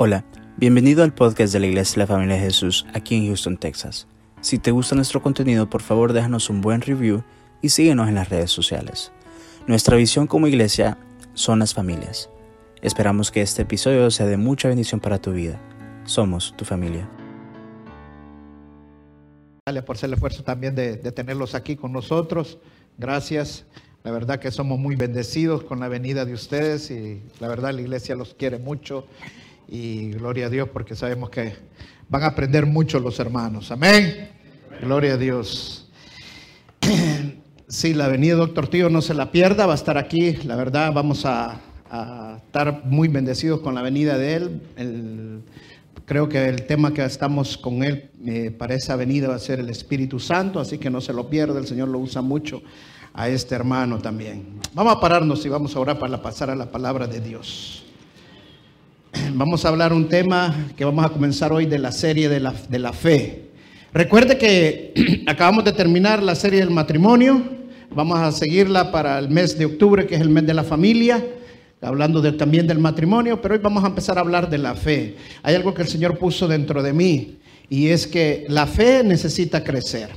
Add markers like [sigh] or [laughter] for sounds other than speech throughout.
Hola, bienvenido al podcast de la Iglesia de la Familia de Jesús aquí en Houston, Texas. Si te gusta nuestro contenido, por favor déjanos un buen review y síguenos en las redes sociales. Nuestra visión como iglesia son las familias. Esperamos que este episodio sea de mucha bendición para tu vida. Somos tu familia. Gracias por hacer el esfuerzo también de, de tenerlos aquí con nosotros. Gracias. La verdad que somos muy bendecidos con la venida de ustedes y la verdad la iglesia los quiere mucho y gloria a Dios porque sabemos que van a aprender mucho los hermanos. Amén. Gloria a Dios. [clears throat] Sí, la venida doctor Tío no se la pierda, va a estar aquí. La verdad, vamos a, estar muy bendecidos con la venida de él. Creo que el tema que estamos con él eh, para esa venida va a ser el Espíritu Santo, así que no se lo pierda. El Señor lo usa mucho a este hermano también. Vamos a pararnos y vamos a orar para pasar a la palabra de Dios. [clears throat] Vamos a hablar un tema que vamos a comenzar hoy de la serie de la, de la fe. Recuerde que [clears throat] acabamos de terminar la serie del matrimonio. Vamos a seguirla para el mes de octubre, que es el mes de la familia, hablando también del matrimonio, pero hoy vamos a empezar a hablar de la fe. Hay algo que el Señor puso dentro de mí y es que la fe necesita crecer.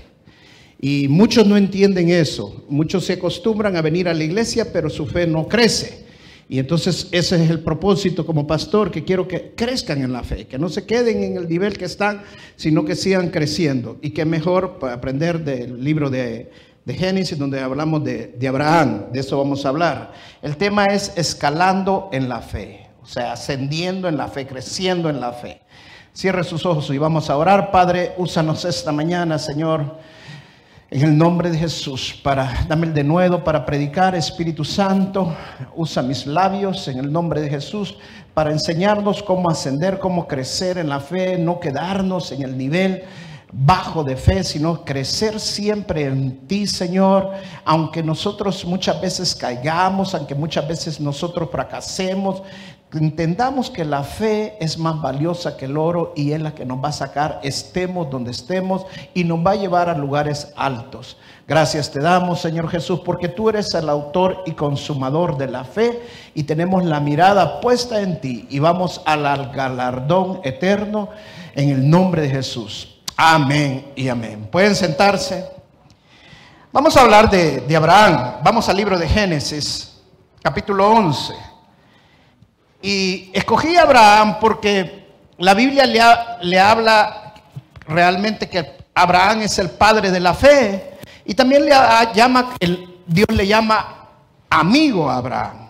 Y muchos no entienden eso. Muchos se acostumbran a venir a la iglesia, pero su fe no crece. Y entonces ese es el propósito como pastor, que quiero que crezcan en la fe, que no se queden en el nivel que están, sino que sigan creciendo. Y que mejor aprender del libro de, de Génesis, donde hablamos de, de Abraham, de eso vamos a hablar. El tema es escalando en la fe, o sea, ascendiendo en la fe, creciendo en la fe. Cierre sus ojos y vamos a orar. Padre, úsanos esta mañana, Señor. En el nombre de Jesús, para dame el denuedo para predicar, Espíritu Santo, usa mis labios en el nombre de Jesús para enseñarnos cómo ascender, cómo crecer en la fe, no quedarnos en el nivel bajo de fe, sino crecer siempre en ti, Señor, aunque nosotros muchas veces caigamos, aunque muchas veces nosotros fracasemos, entendamos que la fe es más valiosa que el oro y es la que nos va a sacar, estemos donde estemos y nos va a llevar a lugares altos. Gracias te damos, Señor Jesús, porque tú eres el autor y consumador de la fe y tenemos la mirada puesta en ti y vamos al galardón eterno en el nombre de Jesús. Amén y amén. Pueden sentarse. Vamos a hablar de, de Abraham. Vamos al libro de Génesis, capítulo 11. Y escogí a Abraham porque la Biblia le, le habla realmente que Abraham es el padre de la fe. Y también le llama, el- Dios le llama amigo a Abraham.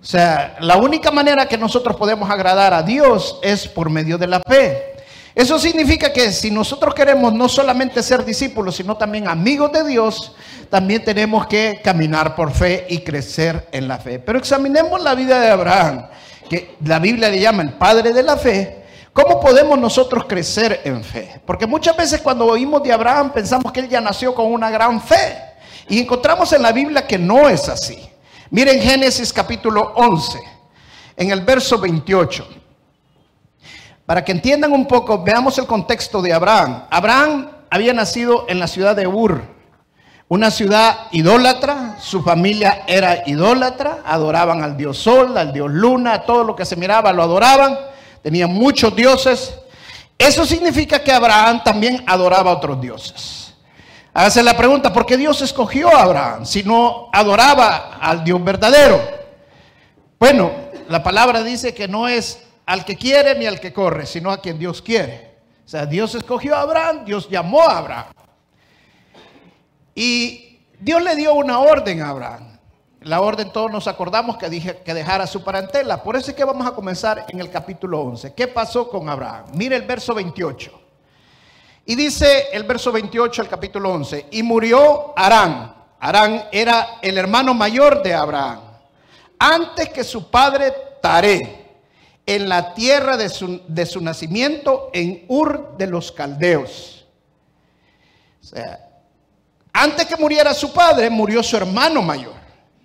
O sea, la única manera que nosotros podemos agradar a Dios es por medio de la fe. Eso significa que si nosotros queremos no solamente ser discípulos, sino también amigos de Dios, también tenemos que caminar por fe y crecer en la fe. Pero examinemos la vida de Abraham, que la Biblia le llama el padre de la fe. ¿Cómo podemos nosotros crecer en fe? Porque muchas veces cuando oímos de Abraham pensamos que él ya nació con una gran fe. Y encontramos en la Biblia que no es así. Miren Génesis capítulo 11, en el verso 28. Para que entiendan un poco, veamos el contexto de Abraham. Abraham había nacido en la ciudad de Ur, una ciudad idólatra, su familia era idólatra, adoraban al dios sol, al dios luna, todo lo que se miraba lo adoraban, tenían muchos dioses. Eso significa que Abraham también adoraba a otros dioses. Hágase la pregunta, ¿por qué Dios escogió a Abraham si no adoraba al Dios verdadero? Bueno, la palabra dice que no es al que quiere ni al que corre, sino a quien Dios quiere. O sea, Dios escogió a Abraham, Dios llamó a Abraham. Y Dios le dio una orden a Abraham. La orden todos nos acordamos que, dije, que dejara su parentela. Por eso es que vamos a comenzar en el capítulo 11. ¿Qué pasó con Abraham? Mire el verso 28. Y dice el verso 28 del capítulo 11, y murió Arán. Arán era el hermano mayor de Abraham. Antes que su padre Taré, en la tierra de su, nacimiento, en Ur de los Caldeos. O sea, antes que muriera su padre, murió su hermano mayor.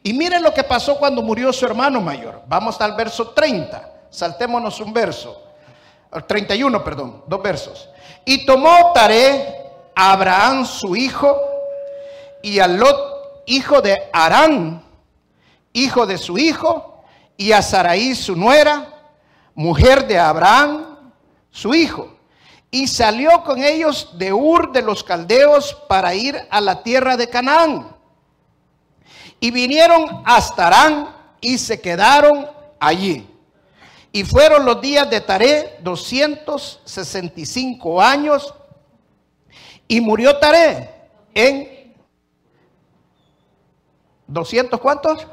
Y miren lo que pasó cuando murió su hermano mayor. Vamos al verso 30. Saltémonos un verso. 31, perdón, dos versos. Y tomó Taré a Abraham su hijo y a Lot, hijo de Arán, hijo de su hijo, y a Saraí su nuera, mujer de Abraham, su hijo, y salió con ellos de Ur de los Caldeos para ir a la tierra de Canaán. Y vinieron hasta Arán y se quedaron allí. Y fueron los días de Taré 265 años. Y murió Taré en 200 cuántos?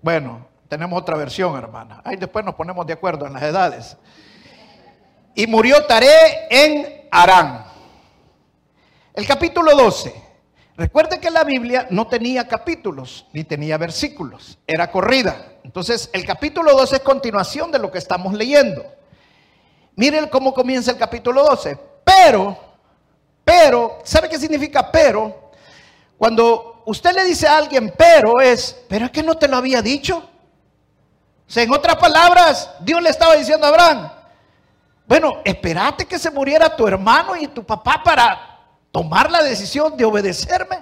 Bueno, tenemos otra versión, hermana. Ahí después nos ponemos de acuerdo en las edades. Y murió Taré en Arán. El capítulo 12. Recuerde que la Biblia no tenía capítulos ni tenía versículos, era corrida. Entonces, el capítulo 12 es continuación de lo que estamos leyendo. Miren cómo comienza el capítulo 12. Pero, pero, ¿sabe qué significa pero? Cuando usted le dice a alguien pero es, pero es que no te lo había dicho. En otras palabras, Dios le estaba diciendo a Abraham, bueno, espérate que se muriera tu hermano y tu papá para tomar la decisión de obedecerme.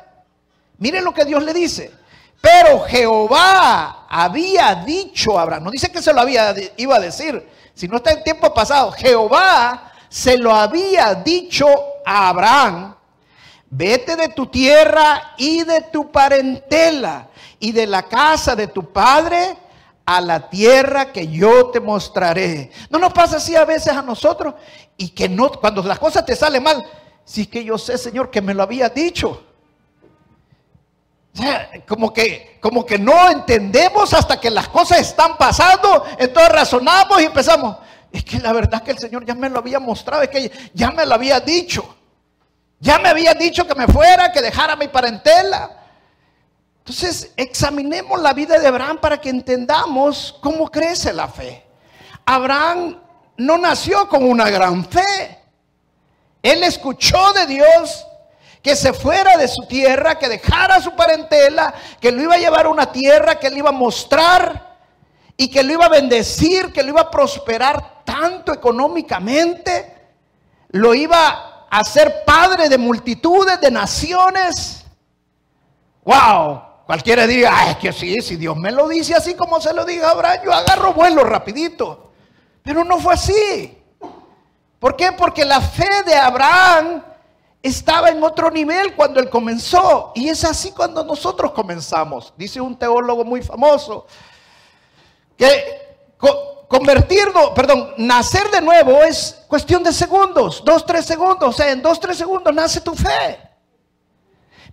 Miren lo que Dios le dice. Pero Jehová había dicho a Abraham, no dice que se lo había, iba a decir, si no está en tiempo pasado, Jehová se lo había dicho a Abraham, vete de tu tierra y de tu parentela y de la casa de tu padre a la tierra que yo te mostraré. No nos pasa así a veces a nosotros y que no, cuando las cosas te salen mal, si es que yo sé, Señor, que me lo había dicho. O sea, como que, como que no entendemos hasta que las cosas están pasando, entonces razonamos y empezamos. Es que la verdad que el Señor ya me lo había mostrado, es que ya me lo había dicho. Ya me había dicho que me fuera, que dejara mi parentela. Entonces, examinemos la vida de Abraham para que entendamos cómo crece la fe. Abraham no nació con una gran fe. Él escuchó de Dios que se fuera de su tierra, que dejara su parentela, que lo iba a llevar a una tierra que le iba a mostrar y que lo iba a bendecir, que lo iba a prosperar tanto económicamente, lo iba a hacer padre de multitudes, de naciones. ¡Wow! Cualquiera diga, es que sí, si Dios me lo dice así como se lo diga a Abraham, yo agarro vuelo rapidito. Pero no fue así. ¿Por qué? Porque la fe de Abraham estaba en otro nivel cuando él comenzó. Y es así cuando nosotros comenzamos. Dice un teólogo muy famoso que convertirnos, perdón, nacer de nuevo es cuestión de segundos, dos, tres segundos. O sea, en dos, tres segundos nace tu fe.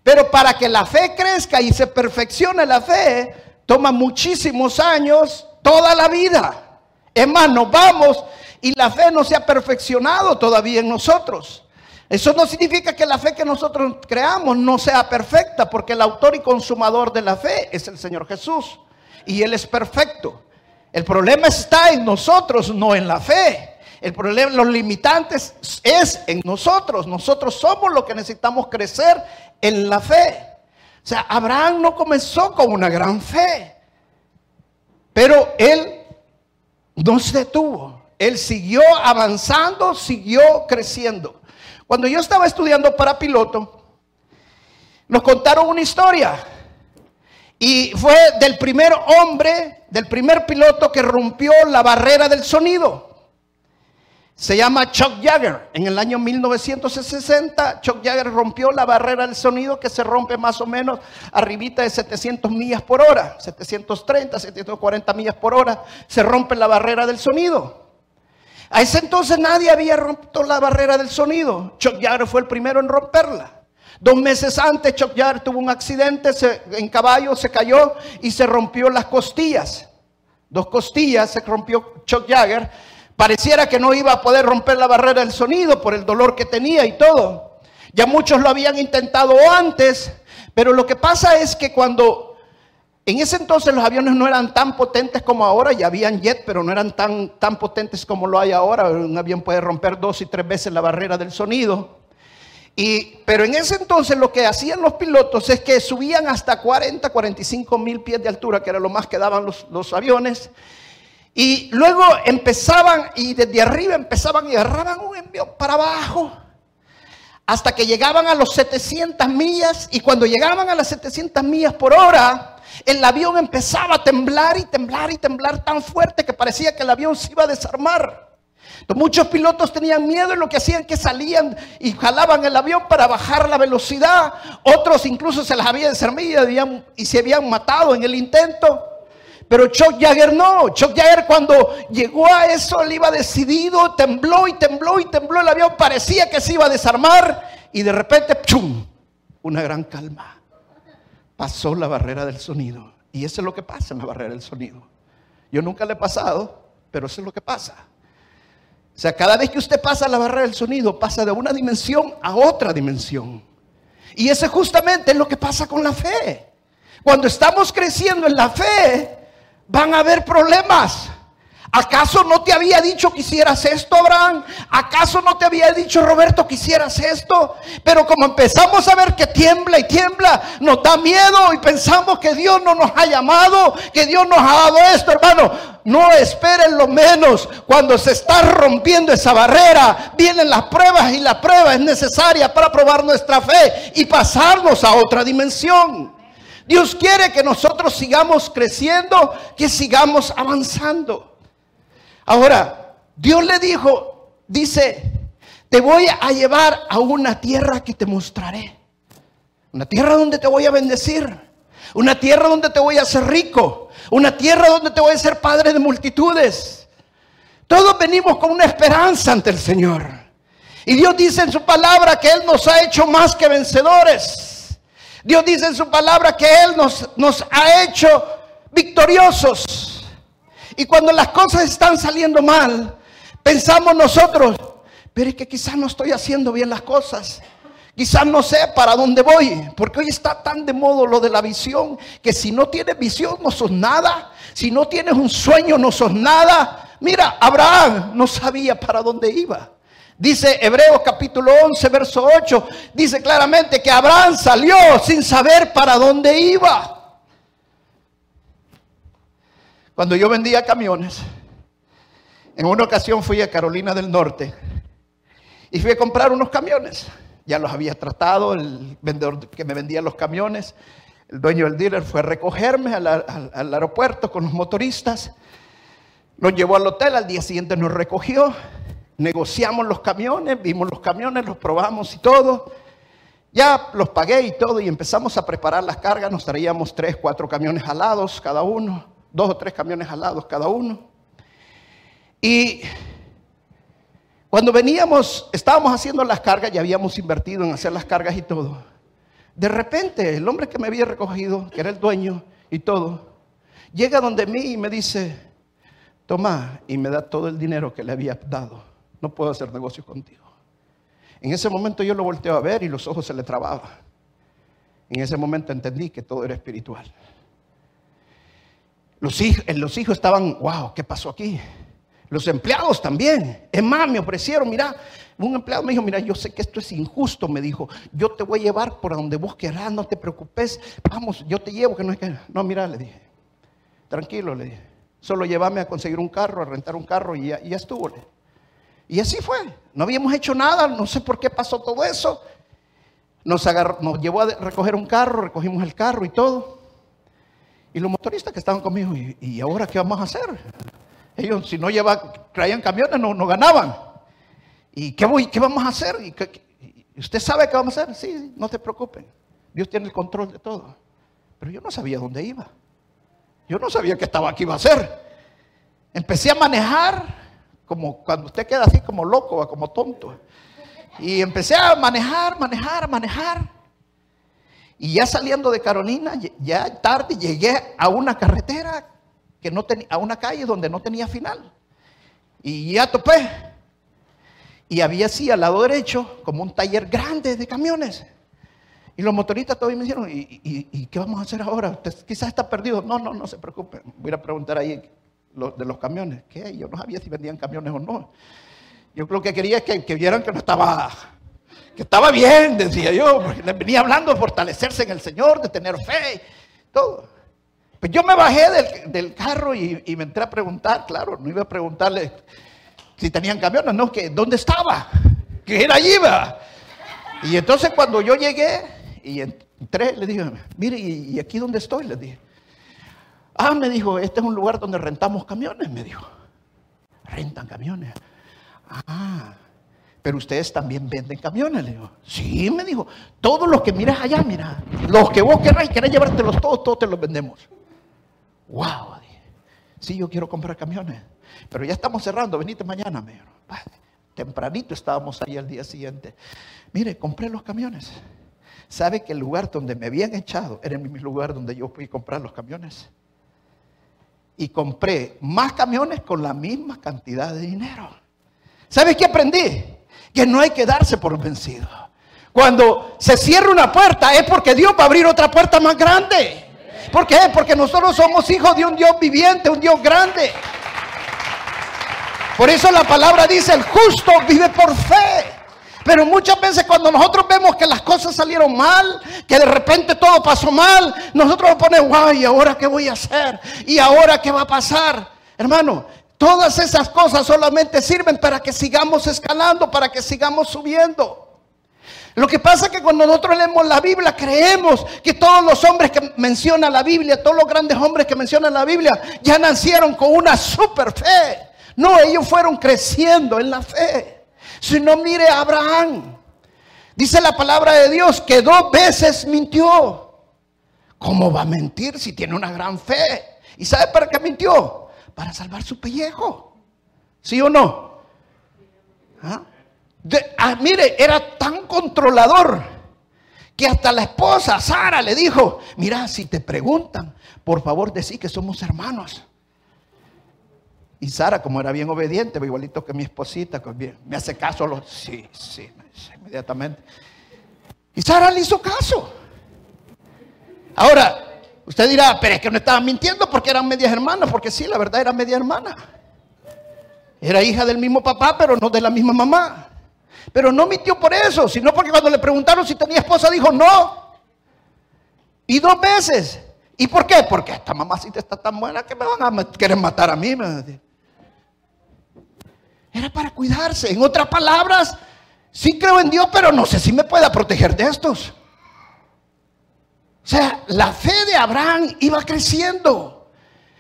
Pero para que la fe crezca y se perfeccione la fe, toma muchísimos años, toda la vida. Es nos vamos y la fe no se ha perfeccionado todavía en nosotros. Eso no significa que la fe que nosotros creamos no sea perfecta, porque el autor y consumador de la fe es el Señor Jesús. Y Él es perfecto. El problema está en nosotros, no en la fe. El problema, los limitantes es en nosotros. Nosotros somos los que necesitamos crecer en la fe. O sea, Abraham no comenzó con una gran fe, pero él no se detuvo. Él siguió avanzando, siguió creciendo. Cuando yo estaba estudiando para piloto, nos contaron una historia. Y fue del primer hombre, del primer piloto que rompió la barrera del sonido. Se llama Chuck Jagger. En el año 1960, Chuck Jagger rompió la barrera del sonido que se rompe más o menos arribita de 700 millas por hora. 730, 740 millas por hora. Se rompe la barrera del sonido. A ese entonces nadie había roto la barrera del sonido. Chuck Jagger fue el primero en romperla. Dos meses antes, Chuck Jagger tuvo un accidente en caballo, se cayó y se rompió las costillas. Dos costillas se rompió Chuck Jagger. Pareciera que no iba a poder romper la barrera del sonido por el dolor que tenía y todo. Ya muchos lo habían intentado antes, pero lo que pasa es que cuando en ese entonces los aviones no eran tan potentes como ahora, ya habían jet, pero no eran tan, tan potentes como lo hay ahora. Un avión puede romper dos y tres veces la barrera del sonido. Y, pero en ese entonces lo que hacían los pilotos es que subían hasta 40, 45 mil pies de altura, que era lo más que daban los, los aviones. Y luego empezaban, y desde arriba empezaban y agarraban un envío para abajo hasta que llegaban a los 700 millas y cuando llegaban a las 700 millas por hora, el avión empezaba a temblar y temblar y temblar tan fuerte que parecía que el avión se iba a desarmar. muchos pilotos tenían miedo y lo que hacían que salían y jalaban el avión para bajar la velocidad. Otros incluso se las habían desarmado y se habían matado en el intento. Pero Chuck Jagger no. Chuck Jagger cuando llegó a eso, él iba decidido, tembló y tembló y tembló el avión, parecía que se iba a desarmar y de repente, ¡chum! Una gran calma. Pasó la barrera del sonido. Y eso es lo que pasa en la barrera del sonido. Yo nunca le he pasado, pero eso es lo que pasa. O sea, cada vez que usted pasa la barrera del sonido, pasa de una dimensión a otra dimensión. Y eso justamente es lo que pasa con la fe. Cuando estamos creciendo en la fe, van a haber problemas. ¿Acaso no te había dicho que hicieras esto, Abraham? ¿Acaso no te había dicho, Roberto, que hicieras esto? Pero como empezamos a ver que tiembla y tiembla, nos da miedo y pensamos que Dios no nos ha llamado, que Dios nos ha dado esto, hermano. No esperen lo menos. Cuando se está rompiendo esa barrera, vienen las pruebas y la prueba es necesaria para probar nuestra fe y pasarnos a otra dimensión. Dios quiere que nosotros sigamos creciendo, que sigamos avanzando. Ahora, Dios le dijo, dice, te voy a llevar a una tierra que te mostraré. Una tierra donde te voy a bendecir. Una tierra donde te voy a hacer rico. Una tierra donde te voy a hacer padre de multitudes. Todos venimos con una esperanza ante el Señor. Y Dios dice en su palabra que Él nos ha hecho más que vencedores. Dios dice en su palabra que Él nos, ha hecho victoriosos. Y cuando las cosas están saliendo mal, pensamos nosotros, pero es que quizás no estoy haciendo bien las cosas. Quizás no sé para dónde voy, porque hoy está tan de modo lo de la visión, que si no tienes visión no sos nada, si no tienes un sueño no sos nada. Mira, Abraham no sabía para dónde iba. Dice Hebreos capítulo 11, verso 8, dice claramente que Abraham salió sin saber para dónde iba. Cuando yo vendía camiones, en una ocasión fui a Carolina del Norte y fui a comprar unos camiones. Ya los había tratado, el vendedor que me vendía los camiones, el dueño del dealer fue a recogerme al, al aeropuerto con los motoristas, nos llevó al hotel, al día siguiente nos recogió negociamos los camiones, vimos los camiones, los probamos y todo. Ya los pagué y todo y empezamos a preparar las cargas. Nos traíamos tres, cuatro camiones alados cada uno, dos o tres camiones alados cada uno. Y cuando veníamos, estábamos haciendo las cargas, ya habíamos invertido en hacer las cargas y todo. De repente, el hombre que me había recogido, que era el dueño y todo, llega donde mí y me dice, toma, y me da todo el dinero que le había dado no puedo hacer negocios contigo. En ese momento yo lo volteo a ver y los ojos se le trababan. En ese momento entendí que todo era espiritual. Los hijos, los hijos estaban, wow, ¿qué pasó aquí? Los empleados también. Es más, me ofrecieron, mira, un empleado me dijo, mira, yo sé que esto es injusto, me dijo, yo te voy a llevar por donde vos querrás, no te preocupes, vamos, yo te llevo, que no es que, no, mira, le dije, tranquilo, le dije, solo llévame a conseguir un carro, a rentar un carro y ya, estuvo. Y así fue. No habíamos hecho nada, no sé por qué pasó todo eso. Nos, llevó a recoger un carro, recogimos el carro y todo. Y los motoristas que estaban conmigo, ¿y, ahora qué vamos a hacer? Ellos, si no lleva, traían camiones, no, no ganaban. ¿Y qué, voy, qué vamos a hacer? ¿Y ¿Usted sabe qué vamos a hacer? Sí, no te preocupen. Dios tiene el control de todo. Pero yo no sabía dónde iba. Yo no sabía qué estaba aquí iba a hacer. Empecé a manejar como cuando usted queda así como loco, como tonto. Y empecé a manejar, manejar, manejar. Y ya saliendo de Carolina, ya tarde llegué a una carretera que no tenía, a una calle donde no tenía final. Y ya topé. Y había así al lado derecho como un taller grande de camiones. Y los motoristas todavía me dijeron, ¿y, qué vamos a hacer ahora? Usted quizás está perdido. No, no, no se preocupe. Voy a preguntar ahí de los camiones. ¿Qué? Yo no sabía si vendían camiones o no. Yo creo que quería que, que vieran que no estaba, que estaba bien, decía yo, porque les venía hablando de fortalecerse en el Señor, de tener fe, todo. Pues yo me bajé del, carro y, me entré a preguntar, claro, no iba a preguntarle si tenían camiones, no, que dónde estaba, que era allí, Y entonces cuando yo llegué y entré, le dije, mire, ¿y aquí dónde estoy? Le dije. Ah, me dijo, este es un lugar donde rentamos camiones, me dijo. Rentan camiones. Ah, pero ustedes también venden camiones, le digo. Sí, me dijo, todos los que miras allá, mira, los que vos querés, querés llevártelos todos, todos te los vendemos. Wow, sí, yo quiero comprar camiones, pero ya estamos cerrando, venite mañana, me dijo. Tempranito estábamos ahí al día siguiente. Mire, compré los camiones. ¿Sabe que el lugar donde me habían echado era el mismo lugar donde yo fui a comprar los camiones? Y compré más camiones con la misma cantidad de dinero. ¿Sabes qué aprendí? Que no hay que darse por vencido. Cuando se cierra una puerta es porque Dios va a abrir otra puerta más grande. ¿Por qué? Porque nosotros somos hijos de un Dios viviente, un Dios grande. Por eso la palabra dice, el justo vive por fe. Pero muchas veces cuando nosotros vemos que las cosas salieron mal, que de repente todo pasó mal, nosotros nos ponemos, wow, ¿y ahora qué voy a hacer? ¿Y ahora qué va a pasar? Hermano, todas esas cosas solamente sirven para que sigamos escalando, para que sigamos subiendo. Lo que pasa es que cuando nosotros leemos la Biblia creemos que todos los hombres que menciona la Biblia, todos los grandes hombres que mencionan la Biblia, ya nacieron con una super fe. No, ellos fueron creciendo en la fe. Si no, mire a Abraham. Dice la palabra de Dios que dos veces mintió. ¿Cómo va a mentir si tiene una gran fe? ¿Y sabe para qué mintió? Para salvar su pellejo. ¿Sí o no? ¿Ah? ah, mire, era tan controlador que hasta la esposa, Sara, le dijo, mira, si te preguntan, por favor decí que somos hermanos. Y Sara, como era bien obediente, igualito que mi esposita, me hace caso. Los, sí, sí, inmediatamente. Y Sara le hizo caso. Ahora, usted dirá, pero es que no estaba mintiendo porque eran medias hermanas, porque sí, la verdad era media hermana. Era hija del mismo papá, pero no de la misma mamá. Pero no mintió por eso, sino porque cuando le preguntaron si tenía esposa, dijo no. Y dos veces. ¿Y por qué? Porque esta mamacita está tan buena que me van a querer matar a mí. Era para cuidarse. En otras palabras, sí creo en Dios, pero no sé si me pueda proteger de estos. O sea, la fe de Abraham iba creciendo.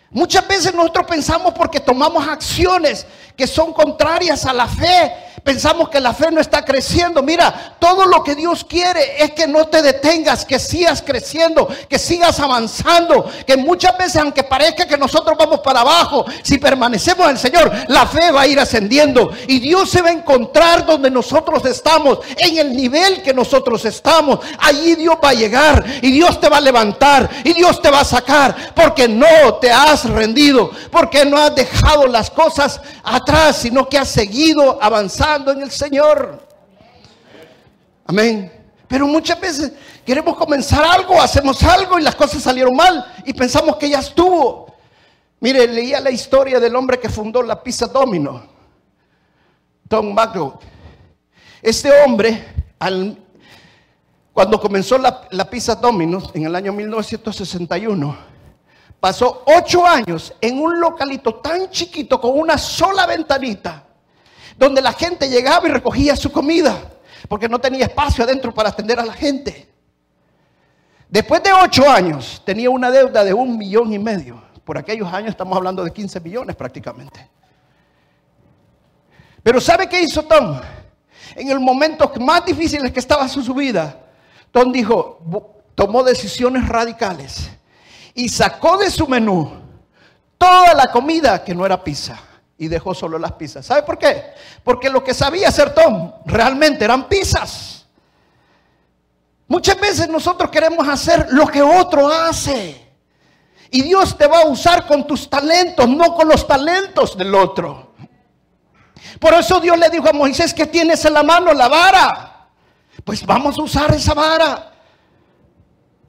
Muchas veces nosotros pensamos porque tomamos acciones que son contrarias a la fe, pensamos que la fe no está creciendo. Mira, todo lo que Dios quiere es que no te detengas, que sigas creciendo, que sigas avanzando, que muchas veces aunque parezca que nosotros vamos para abajo, si permanecemos en el Señor, la fe va a ir ascendiendo y Dios se va a encontrar donde nosotros estamos, en el nivel que nosotros estamos. Allí Dios va a llegar y Dios te va a levantar y Dios te va a sacar porque no te has rendido, porque no has dejado las cosas atrás, sino que has seguido avanzando en el Señor. Amén. Pero muchas veces queremos comenzar algo, hacemos algo y las cosas salieron mal y pensamos que ya estuvo. Mire, leía la historia del hombre que fundó la Pizza Domino, Tom McGraw. Este hombre, cuando comenzó la, la Pizza Domino en el año 1961, pasó ocho años en un localito tan chiquito con una sola ventanita donde la gente llegaba y recogía su comida, porque no tenía espacio adentro para atender a la gente. Después de ocho años tenía una deuda de un millón y medio. Por aquellos años estamos hablando de 15 millones prácticamente. Pero ¿sabe qué hizo Tom? En el momento más difícil que estaba su vida, Tom dijo, tomó decisiones radicales y sacó de su menú toda la comida que no era pizza y dejó solo las pizzas. ¿Sabe por qué? Porque lo que sabía hacer Tom realmente eran pizzas. Muchas veces nosotros queremos hacer lo que otro hace. Y Dios te va a usar con tus talentos, no con los talentos del otro. Por eso Dios le dijo a Moisés que tienes en la mano la vara. Pues vamos a usar esa vara.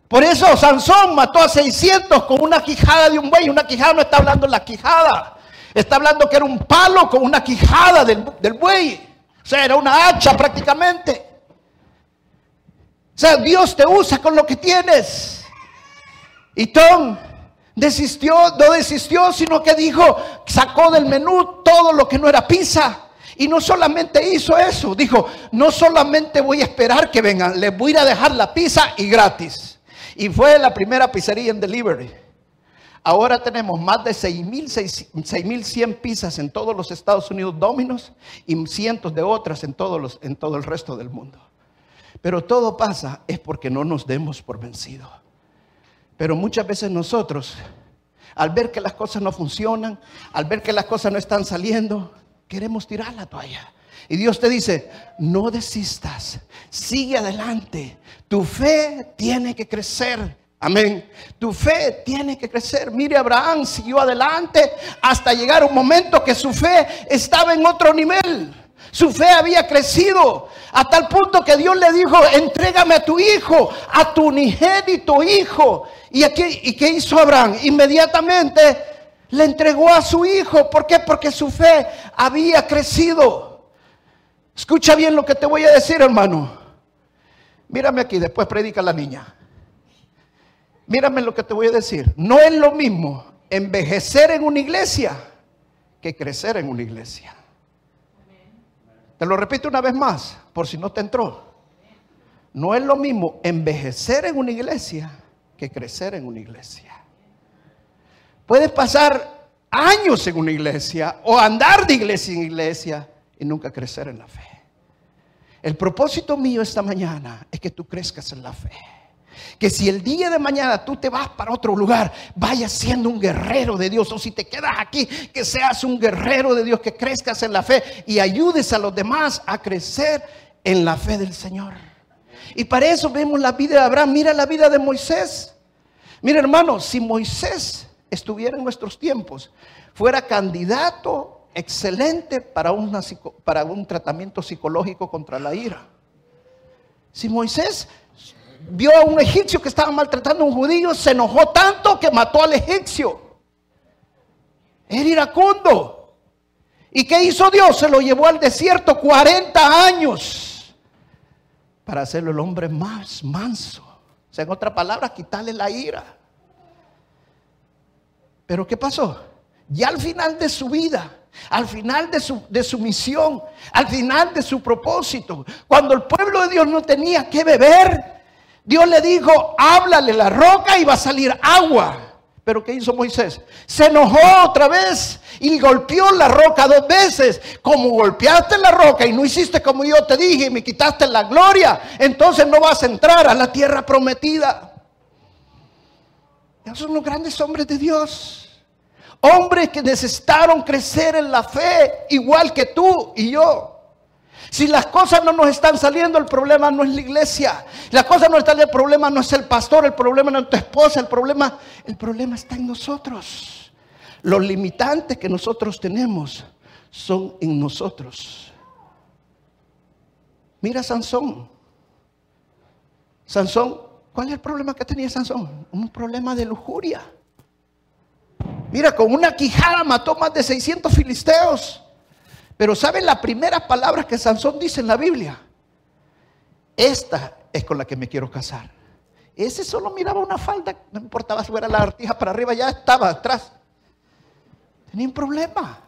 Por eso Sansón mató a 600 con una quijada de un buey. Una quijada no está hablando de la quijada. Está hablando que era un palo con una quijada del, buey. O sea, era una hacha prácticamente. O sea, Dios te usa con lo que tienes. Y Tom desistió, no desistió, sino que dijo, sacó del menú todo lo que no era pizza Y no solamente hizo eso, dijo, no solamente voy a esperar que vengan, les voy a dejar la pizza y gratis. Y fue la primera pizzería en delivery. Ahora tenemos más de 6.100 pizzas en todos los Estados Unidos Dominos y cientos de otras en, todos los, en todo el resto del mundo. Pero todo pasa es porque no nos demos por vencidos. Pero muchas veces nosotros, al ver que las cosas no funcionan, al ver que las cosas no están saliendo, queremos tirar la toalla. Y Dios te dice, no desistas, sigue adelante. Tu fe tiene que crecer. Amén. Tu fe tiene que crecer. Mire, Abraham siguió adelante hasta llegar un momento que su fe estaba en otro nivel. Su fe había crecido a tal punto que Dios le dijo, entrégame a tu hijo, a tu unigénito hijo. ¿Y, aquí, ¿Y qué hizo Abraham? Inmediatamente le entregó a su hijo. ¿Por qué? Porque su fe había crecido. Escucha bien lo que te voy a decir, hermano. Mírame aquí, después predica la niña. Mírame lo que te voy a decir. No es lo mismo envejecer en una iglesia que crecer en una iglesia. Te lo repito una vez más, por si no te entró. No es lo mismo envejecer en una iglesia que crecer en una iglesia. Puedes pasar años en una iglesia o andar de iglesia en iglesia y nunca crecer en la fe. El propósito mío esta mañana es que tú crezcas en la fe. Que si el día de mañana tú te vas para otro lugar, vayas siendo un guerrero de Dios. O si te quedas aquí, que seas un guerrero de Dios, que crezcas en la fe y ayudes a los demás a crecer en la fe del Señor. Y para eso vemos la vida de Abraham. Mira la vida de Moisés. Mira hermano, si Moisés estuviera en nuestros tiempos, fuera candidato excelente para, para un tratamiento psicológico contra la ira. Si Moisés vio a un egipcio que estaba maltratando a un judío, se enojó tanto que mató al egipcio. Era iracundo. ¿Y qué hizo Dios? Se lo llevó al desierto 40 años para hacerlo el hombre más manso. O sea, en otras palabras, quitarle la ira. Pero ¿qué pasó? Ya al final de su vida, al final de su, de su misión, al final de su propósito, cuando el pueblo de Dios no tenía que beber, Dios le dijo, háblale la roca y va a salir agua. Pero ¿qué hizo Moisés? Se enojó otra vez y golpeó la roca dos veces. Como golpeaste la roca y no hiciste como yo te dije y me quitaste la gloria, entonces no vas a entrar a la tierra prometida. Esos son los grandes hombres de Dios. Hombres que necesitaron crecer en la fe igual que tú y yo. Si las cosas no nos están saliendo, el problema no es la iglesia. Las cosas no están saliendo, el problema no es el pastor, el problema no es tu esposa, el problema, el problema está en nosotros. Los limitantes que nosotros tenemos son en nosotros. Mira Sansón. Sansón, ¿cuál es el problema que tenía Sansón? Un problema de lujuria. Mira, con una quijada mató más de 600 filisteos. Pero ¿saben las primeras palabras que Sansón dice en la Biblia? Esta es con la que me quiero casar. Ese solo miraba una falda, no importaba si era la artija para arriba, ya estaba atrás. Tenía un problema.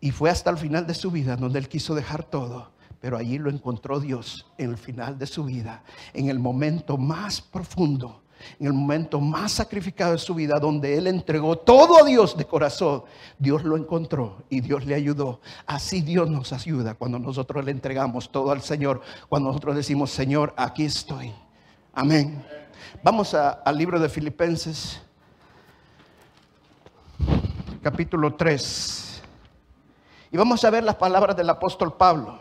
Y fue hasta el final de su vida donde él quiso dejar todo. Pero allí lo encontró Dios en el final de su vida, en el momento más profundo en el momento más sacrificado de su vida, donde él entregó todo a Dios de corazón, Dios lo encontró y Dios le ayudó. Así Dios nos ayuda cuando nosotros le entregamos todo al Señor, cuando nosotros decimos, Señor, aquí estoy. Amén. Vamos al libro de Filipenses, capítulo 3. Y vamos a ver las palabras del apóstol Pablo.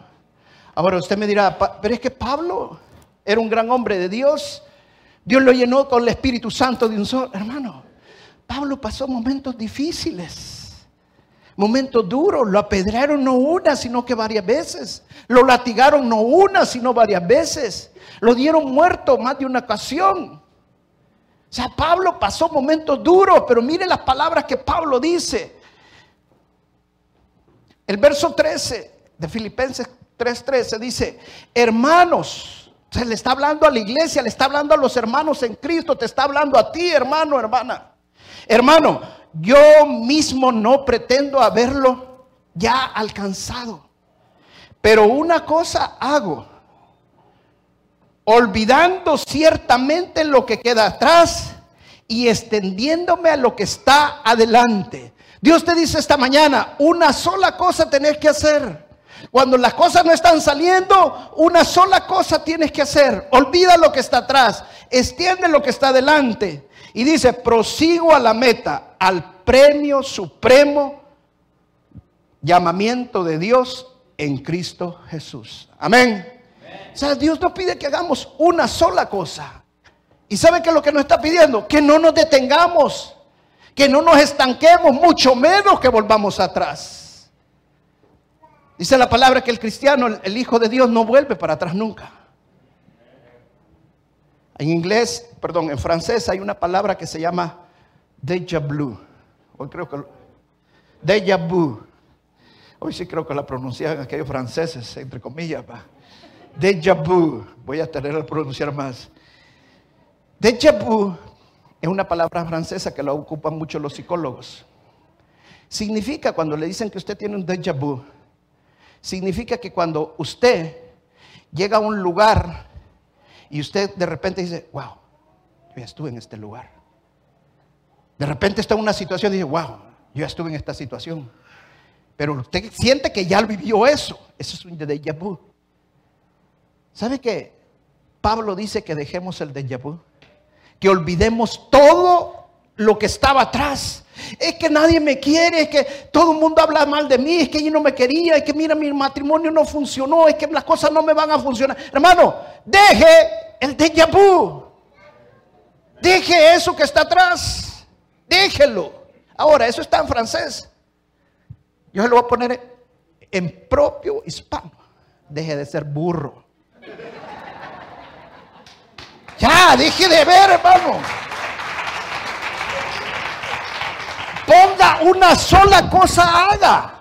Ahora usted me dirá, pero es que Pablo era un gran hombre de Dios Dios lo llenó con el Espíritu Santo de un solo. Hermano, Pablo pasó momentos difíciles, momentos duros. Lo apedrearon no una, sino que varias veces. Lo latigaron no una, sino varias veces. Lo dieron muerto más de una ocasión. O sea, Pablo pasó momentos duros, pero mire las palabras que Pablo dice. El verso 13 de Filipenses 3:13 dice, hermanos, se le está hablando a la iglesia, le está hablando a los hermanos en Cristo, te está hablando a ti, hermano, hermana. Hermano, yo mismo no pretendo haberlo ya alcanzado. Pero una cosa hago, olvidando ciertamente lo que queda atrás y extendiéndome a lo que está adelante. Dios te dice esta mañana, una sola cosa tenés que hacer. Cuando las cosas no están saliendo, una sola cosa tienes que hacer. Olvida lo que está atrás, extiende lo que está adelante. Y dice, prosigo a la meta, al premio supremo, llamamiento de Dios en Cristo Jesús. Amén. O sea, Dios nos pide que hagamos una sola cosa. ¿Y sabe qué es lo que nos está pidiendo? Que no nos detengamos, que no nos estanquemos, mucho menos que volvamos atrás. Dice la palabra que el cristiano, el Hijo de Dios, no vuelve para atrás nunca. En inglés, perdón, en francés hay una palabra que se llama déjà vu. Hoy creo que déjà vu. Hoy sí creo que la pronuncian aquellos franceses, entre comillas. Déjà vu. Voy a tener a pronunciar más. Déjà vu es una palabra francesa que la ocupan mucho los psicólogos. Significa cuando le dicen que usted tiene un déjà vu, significa que cuando usted llega a un lugar y usted de repente dice, wow, yo ya estuve en este lugar. De repente está en una situación y dice, wow, yo ya estuve en esta situación. Pero usted siente que ya vivió eso. Eso es un déjà vu. ¿Sabe que Pablo dice que dejemos el déjà vu? Que olvidemos todo lo que estaba atrás. Es que nadie me quiere, es que todo el mundo habla mal de mí, es que yo no me quería, es que mira, mi matrimonio no funcionó, es que las cosas no me van a funcionar. Hermano, deje el déjà. Deje eso que está atrás. Déjelo. Ahora, eso está en francés. Yo se lo voy a poner en propio hispano. Deje de ser burro. Ya, deje de ver, hermano. Ponga una sola cosa, haga.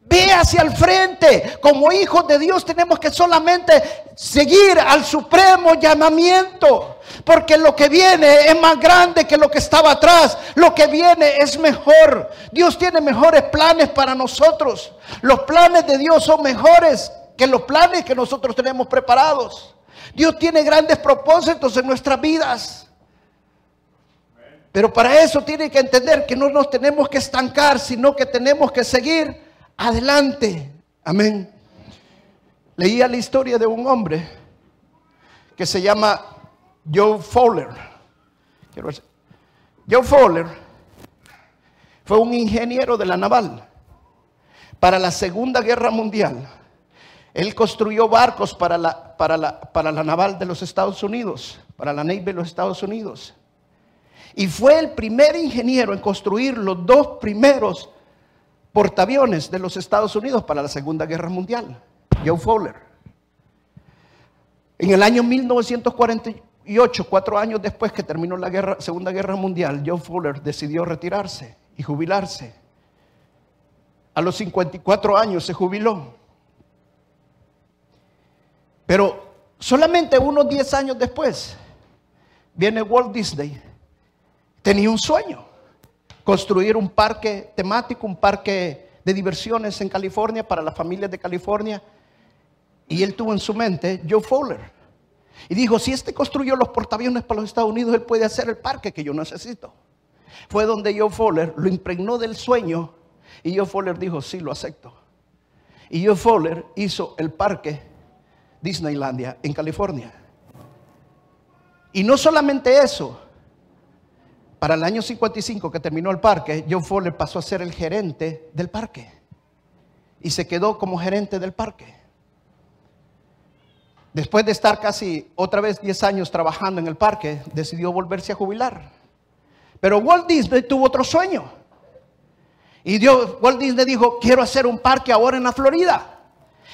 Ve hacia el frente. Como hijos de Dios tenemos que solamente seguir al supremo llamamiento. Porque lo que viene es más grande que lo que estaba atrás. Lo que viene es mejor. Dios tiene mejores planes para nosotros. Los planes de Dios son mejores que los planes que nosotros tenemos preparados. Dios tiene grandes propósitos en nuestras vidas. Pero para eso tiene que entender que no nos tenemos que estancar, sino que tenemos que seguir adelante. Amén. Leía la historia de un hombre que se llama Joe Fowler. Joe Fowler fue un ingeniero de la naval para la Segunda Guerra Mundial. Él construyó barcos para la, para la, para la naval de los Estados Unidos, para la Navy de los Estados Unidos. Y fue el primer ingeniero en construir los dos primeros portaaviones de los Estados Unidos para la Segunda Guerra Mundial, Joe Fowler. En el año 1948, cuatro años después que terminó la Segunda Guerra Mundial, Joe Fowler decidió retirarse y jubilarse. A los 54 años se jubiló. Pero solamente unos 10 años después, viene Walt Disney. Tenía un sueño construir un parque temático, un parque de diversiones en California para las familias de California. Y él tuvo en su mente Joe Fowler. Y dijo, si este construyó los portaaviones para los Estados Unidos, él puede hacer el parque que yo necesito. Fue donde Joe Fowler lo impregnó del sueño y Joe Fowler dijo, sí, lo acepto. Y Joe Fowler hizo el parque Disneylandia en California. Y no solamente eso, para el año 55 que terminó el parque, John Fowler pasó a ser el gerente del parque. Y se quedó como gerente del parque. Después de estar casi otra vez 10 años trabajando en el parque, decidió volverse a jubilar. Pero Walt Disney tuvo otro sueño. Y Dios, Walt Disney dijo, quiero hacer un parque ahora en la Florida.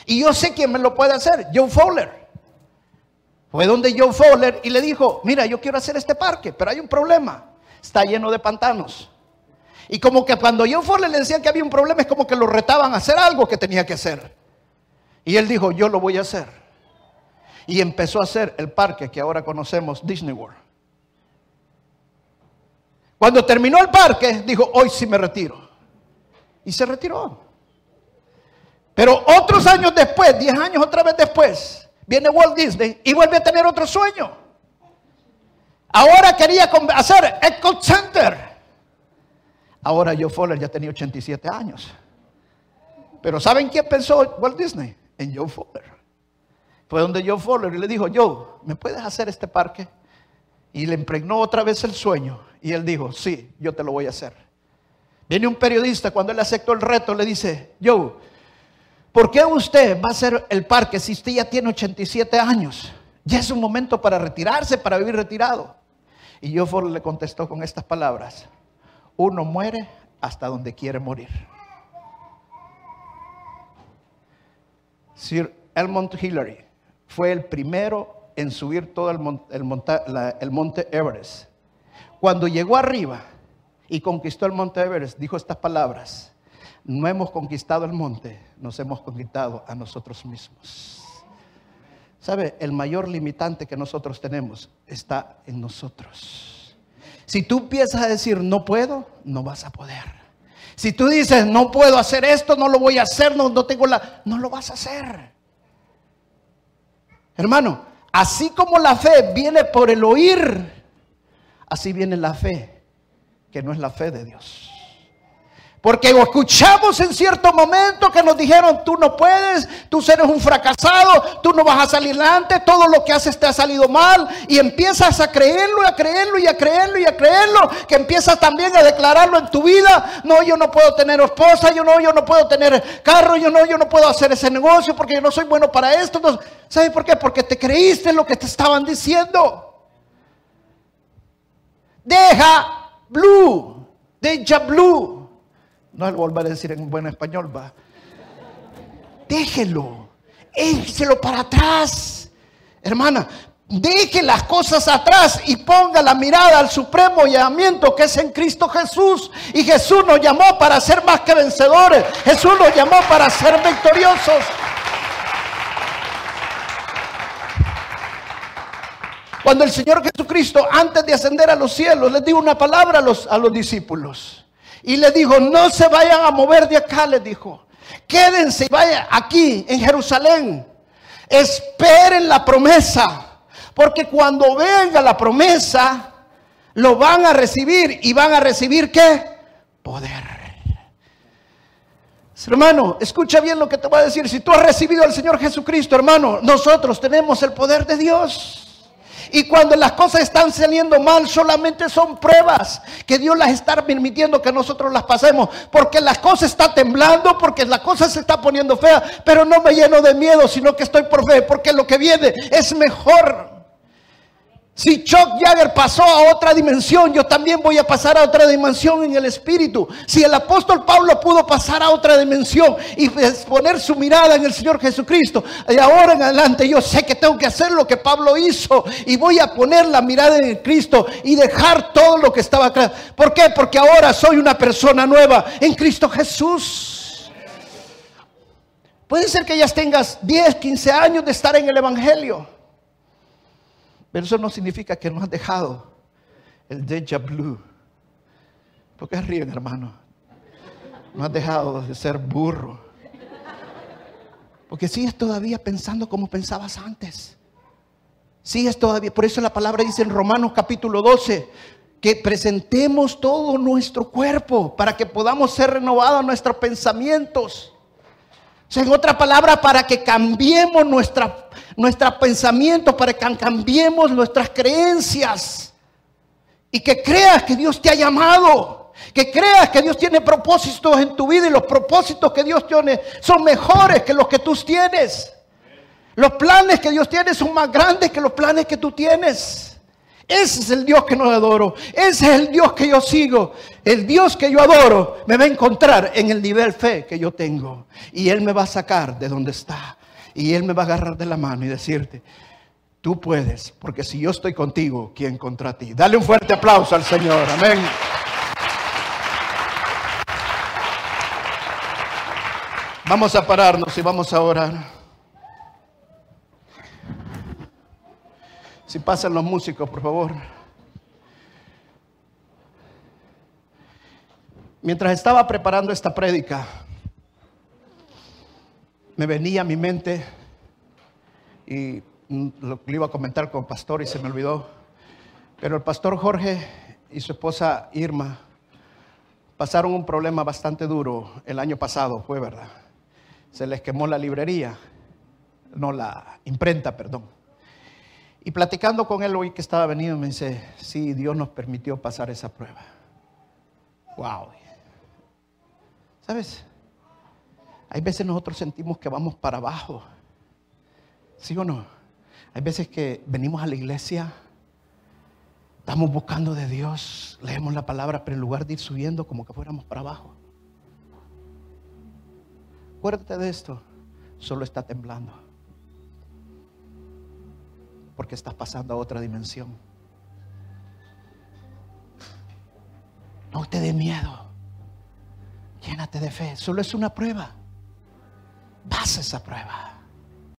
Y yo sé quién me lo puede hacer, John Fowler. Fue donde John Fowler y le dijo, mira, yo quiero hacer este parque, pero hay un problema está lleno de pantanos. Y como que cuando John Ford le decía que había un problema, es como que lo retaban a hacer algo que tenía que hacer. Y él dijo, yo lo voy a hacer. Y empezó a hacer el parque que ahora conocemos, Disney World. Cuando terminó el parque, dijo, hoy sí me retiro. Y se retiró. Pero otros años después, 10 años otra vez después, viene Walt Disney y vuelve a tener otro sueño. Ahora quería hacer Echo Center. Ahora Joe Fuller ya tenía 87 años. Pero ¿saben quién pensó Walt Disney? En Joe Fuller. Fue donde Joe Fuller le dijo, Joe, ¿me puedes hacer este parque? Y le impregnó otra vez el sueño. Y él dijo, sí, yo te lo voy a hacer. Viene un periodista cuando él aceptó el reto, le dice, Joe, ¿por qué usted va a hacer el parque si usted ya tiene 87 años? Ya es un momento para retirarse, para vivir retirado. Y Fuller le contestó con estas palabras, uno muere hasta donde quiere morir. Sir Elmont Hillary fue el primero en subir todo el, monte Everest. Cuando llegó arriba y conquistó el monte Everest, dijo estas palabras, no hemos conquistado el monte, nos hemos conquistado a nosotros mismos. ¿Sabe? El mayor limitante que nosotros tenemos está en nosotros. Si tú empiezas a decir, no puedo, no vas a poder. Si tú dices, no puedo hacer esto, no lo voy a hacer, no, no tengo la... No lo vas a hacer. Hermano, así como la fe viene por el oír, así viene la fe, que no es la fe de Dios. Porque escuchamos en cierto momento que nos dijeron, tú no puedes, tú eres un fracasado, tú no vas a salir adelante, todo lo que haces te ha salido mal. Y empiezas a creerlo, a creerlo y a creerlo y a creerlo, que empiezas también a declararlo en tu vida. No, yo no puedo tener esposa, yo no, yo no puedo tener carro, yo no, yo no puedo hacer ese negocio porque yo no soy bueno para esto. ¿Sabes por qué? Porque te creíste lo que te estaban diciendo. Deja blue, deja blue no es volver a decir en buen español, va. Déjelo. Échelo para atrás. Hermana, deje las cosas atrás y ponga la mirada al supremo llamamiento que es en Cristo Jesús. Y Jesús nos llamó para ser más que vencedores. Jesús nos llamó para ser victoriosos. Cuando el Señor Jesucristo, antes de ascender a los cielos, les dio una palabra a los discípulos. Y le dijo, no se vayan a mover de acá, le dijo. Quédense y vayan aquí en Jerusalén. Esperen la promesa. Porque cuando venga la promesa, lo van a recibir. ¿Y van a recibir qué? Poder. Hermano, escucha bien lo que te voy a decir. Si tú has recibido al Señor Jesucristo, hermano, nosotros tenemos el poder de Dios. Y cuando las cosas están saliendo mal, solamente son pruebas que Dios las está permitiendo que nosotros las pasemos. Porque las cosas están temblando, porque las cosas se están poniendo feas. Pero no me lleno de miedo, sino que estoy por fe. Porque lo que viene es mejor. Si Chuck Jagger pasó a otra dimensión, yo también voy a pasar a otra dimensión en el espíritu. Si el apóstol Pablo pudo pasar a otra dimensión y poner su mirada en el Señor Jesucristo, de ahora en adelante yo sé que tengo que hacer lo que Pablo hizo y voy a poner la mirada en Cristo y dejar todo lo que estaba acá. ¿Por qué? Porque ahora soy una persona nueva en Cristo Jesús. Puede ser que ya tengas 10, 15 años de estar en el Evangelio. Pero eso no significa que no has dejado el déjà blue. ¿Por qué ríen, hermano? No has dejado de ser burro. Porque sigues todavía pensando como pensabas antes. Sigues todavía, por eso la palabra dice en Romanos capítulo 12, que presentemos todo nuestro cuerpo para que podamos ser renovados nuestros pensamientos. En otra palabra, para que cambiemos nuestra, nuestro pensamiento, para que cambiemos nuestras creencias. Y que creas que Dios te ha llamado. Que creas que Dios tiene propósitos en tu vida y los propósitos que Dios tiene son mejores que los que tú tienes. Los planes que Dios tiene son más grandes que los planes que tú tienes. Ese es el Dios que no adoro. Ese es el Dios que yo sigo. El Dios que yo adoro me va a encontrar en el nivel fe que yo tengo. Y Él me va a sacar de donde está. Y Él me va a agarrar de la mano y decirte, tú puedes, porque si yo estoy contigo, ¿quién contra ti? Dale un fuerte aplauso al Señor. Amén. Vamos a pararnos y vamos a orar. Si pasan los músicos, por favor. Mientras estaba preparando esta prédica, me venía a mi mente y lo iba a comentar con el pastor y se me olvidó, pero el pastor Jorge y su esposa Irma pasaron un problema bastante duro el año pasado, fue verdad. Se les quemó la librería, no la imprenta, perdón. Y platicando con él hoy que estaba venido, me dice, sí, Dios nos permitió pasar esa prueba. Wow. ¿Sabes? Hay veces nosotros sentimos que vamos para abajo. ¿Sí o no? Hay veces que venimos a la iglesia, estamos buscando de Dios, leemos la palabra, pero en lugar de ir subiendo como que fuéramos para abajo. Acuérdate de esto, solo está temblando. Porque estás pasando a otra dimensión. No te dé miedo. Llénate de fe. Solo es una prueba. Pasa esa prueba.